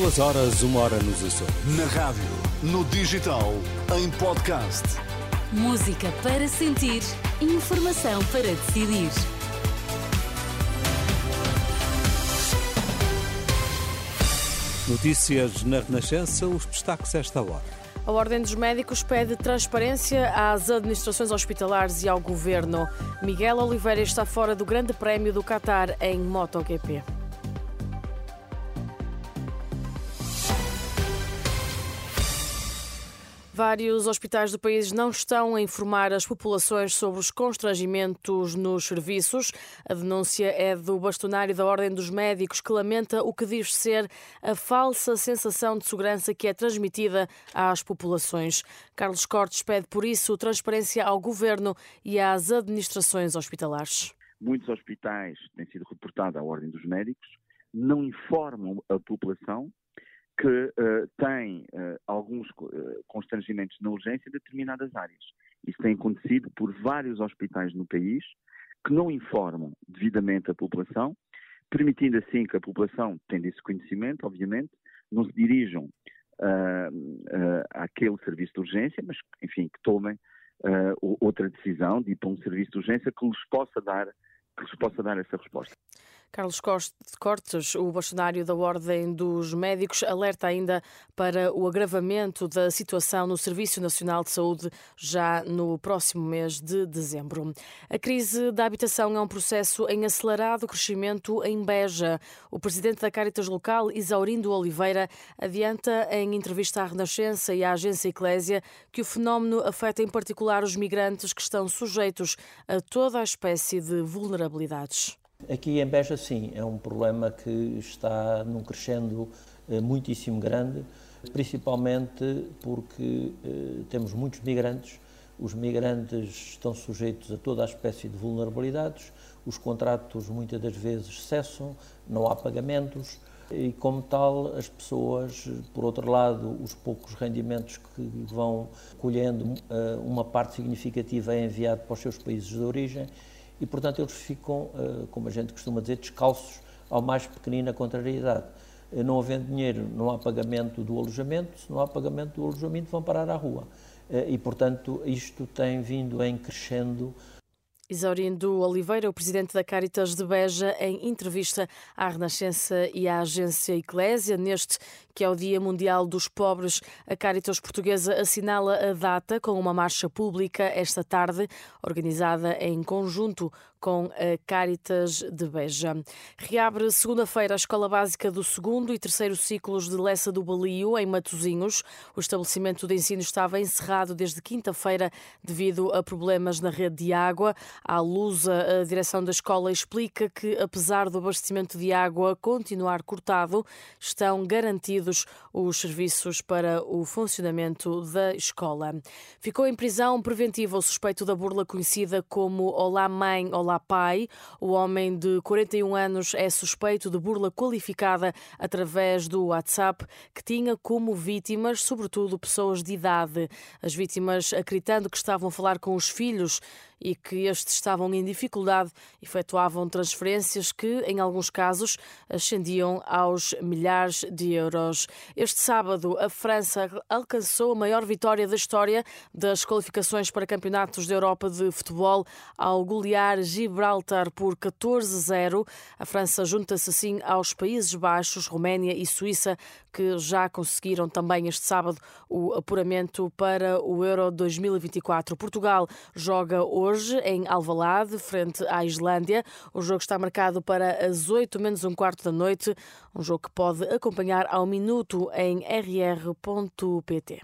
Duas horas, uma hora nos Açores. Na rádio, no digital, em podcast. Música para sentir, informação para decidir. Notícias na Renascença, os destaques esta hora. A Ordem dos Médicos pede transparência às administrações hospitalares e ao governo. Miguel Oliveira está fora do Grande Prémio do Qatar em MotoGP. Vários hospitais do país não estão a informar as populações sobre os constrangimentos nos serviços. A denúncia é do bastonário da Ordem dos Médicos, que lamenta o que diz ser a falsa sensação de segurança que é transmitida às populações. Carlos Cortes pede, por isso, transparência ao governo e às administrações hospitalares. Muitos hospitais têm sido reportados à Ordem dos Médicos, não informam a população que uh, tem uh, alguns uh, constrangimentos na urgência em determinadas áreas. Isso tem acontecido por vários hospitais no país que não informam devidamente a população, permitindo assim que a população, tendo esse conhecimento, obviamente, não se dirijam àquele serviço de urgência, mas, enfim, que tomem outra decisão de ir para um serviço de urgência que lhes possa dar, que lhes possa dar essa resposta. Carlos Cortes, o bastonário da Ordem dos Médicos, alerta ainda para o agravamento da situação no Serviço Nacional de Saúde já no próximo mês de dezembro. A crise da habitação é um processo em acelerado crescimento em Beja. O presidente da Caritas Local, Isaurindo Oliveira, adianta em entrevista à Renascença e à agência Eclésia que o fenómeno afeta em particular os migrantes que estão sujeitos a toda a espécie de vulnerabilidades. Aqui em Beja, sim, é um problema que está num crescendo eh, muitíssimo grande, principalmente porque eh, temos muitos migrantes. Os migrantes estão sujeitos a toda a espécie de vulnerabilidades, os contratos muitas das vezes cessam, não há pagamentos e, como tal, as pessoas, por outro lado, os poucos rendimentos que vão colhendo, eh, uma parte significativa é enviado para os seus países de origem e, portanto, eles ficam, eh, como a gente costuma dizer, descalços ao mais pequenina contrariedade. Eh, não havendo dinheiro, não há pagamento do alojamento, se não há pagamento do alojamento, vão parar à rua. Eh, e, portanto, isto tem vindo em crescendo Isaurindo Oliveira, o presidente da Caritas de Beja, em entrevista à Renascença e à agência Eclésia, neste que é o Dia Mundial dos Pobres, a Caritas Portuguesa assinala a data com uma marcha pública esta tarde, organizada em conjunto com a Caritas de Beja. Reabre segunda-feira a Escola Básica do segundo e terceiro ciclos de Lessa do Balio, em Matozinhos. O estabelecimento de ensino estava encerrado desde quinta-feira devido a problemas na rede de água. À Lusa, a direção da escola explica que, apesar do abastecimento de água continuar cortado, estão garantidos os serviços para o funcionamento da escola. Ficou em prisão preventiva o suspeito da burla conhecida como Olá Mãe, Olá Pai. O homem de 41 anos é suspeito de burla qualificada através do WhatsApp, que tinha como vítimas, sobretudo, pessoas de idade. As vítimas, acreditando que estavam a falar com os filhos, e que estes estavam em dificuldade, efetuavam transferências que, em alguns casos, ascendiam aos milhares de euros. Este sábado, a França alcançou a maior vitória da história das qualificações para campeonatos da Europa de futebol ao golear Gibraltar por 14-0. A França junta-se assim aos Países Baixos, Roménia e Suíça, que já conseguiram também este sábado o apuramento para o Euro 2024. Portugal joga hoje hoje em Alvalade, frente à Islândia. O jogo está marcado para as 8 menos um quarto da noite, um jogo que pode acompanhar ao minuto em rr.pt.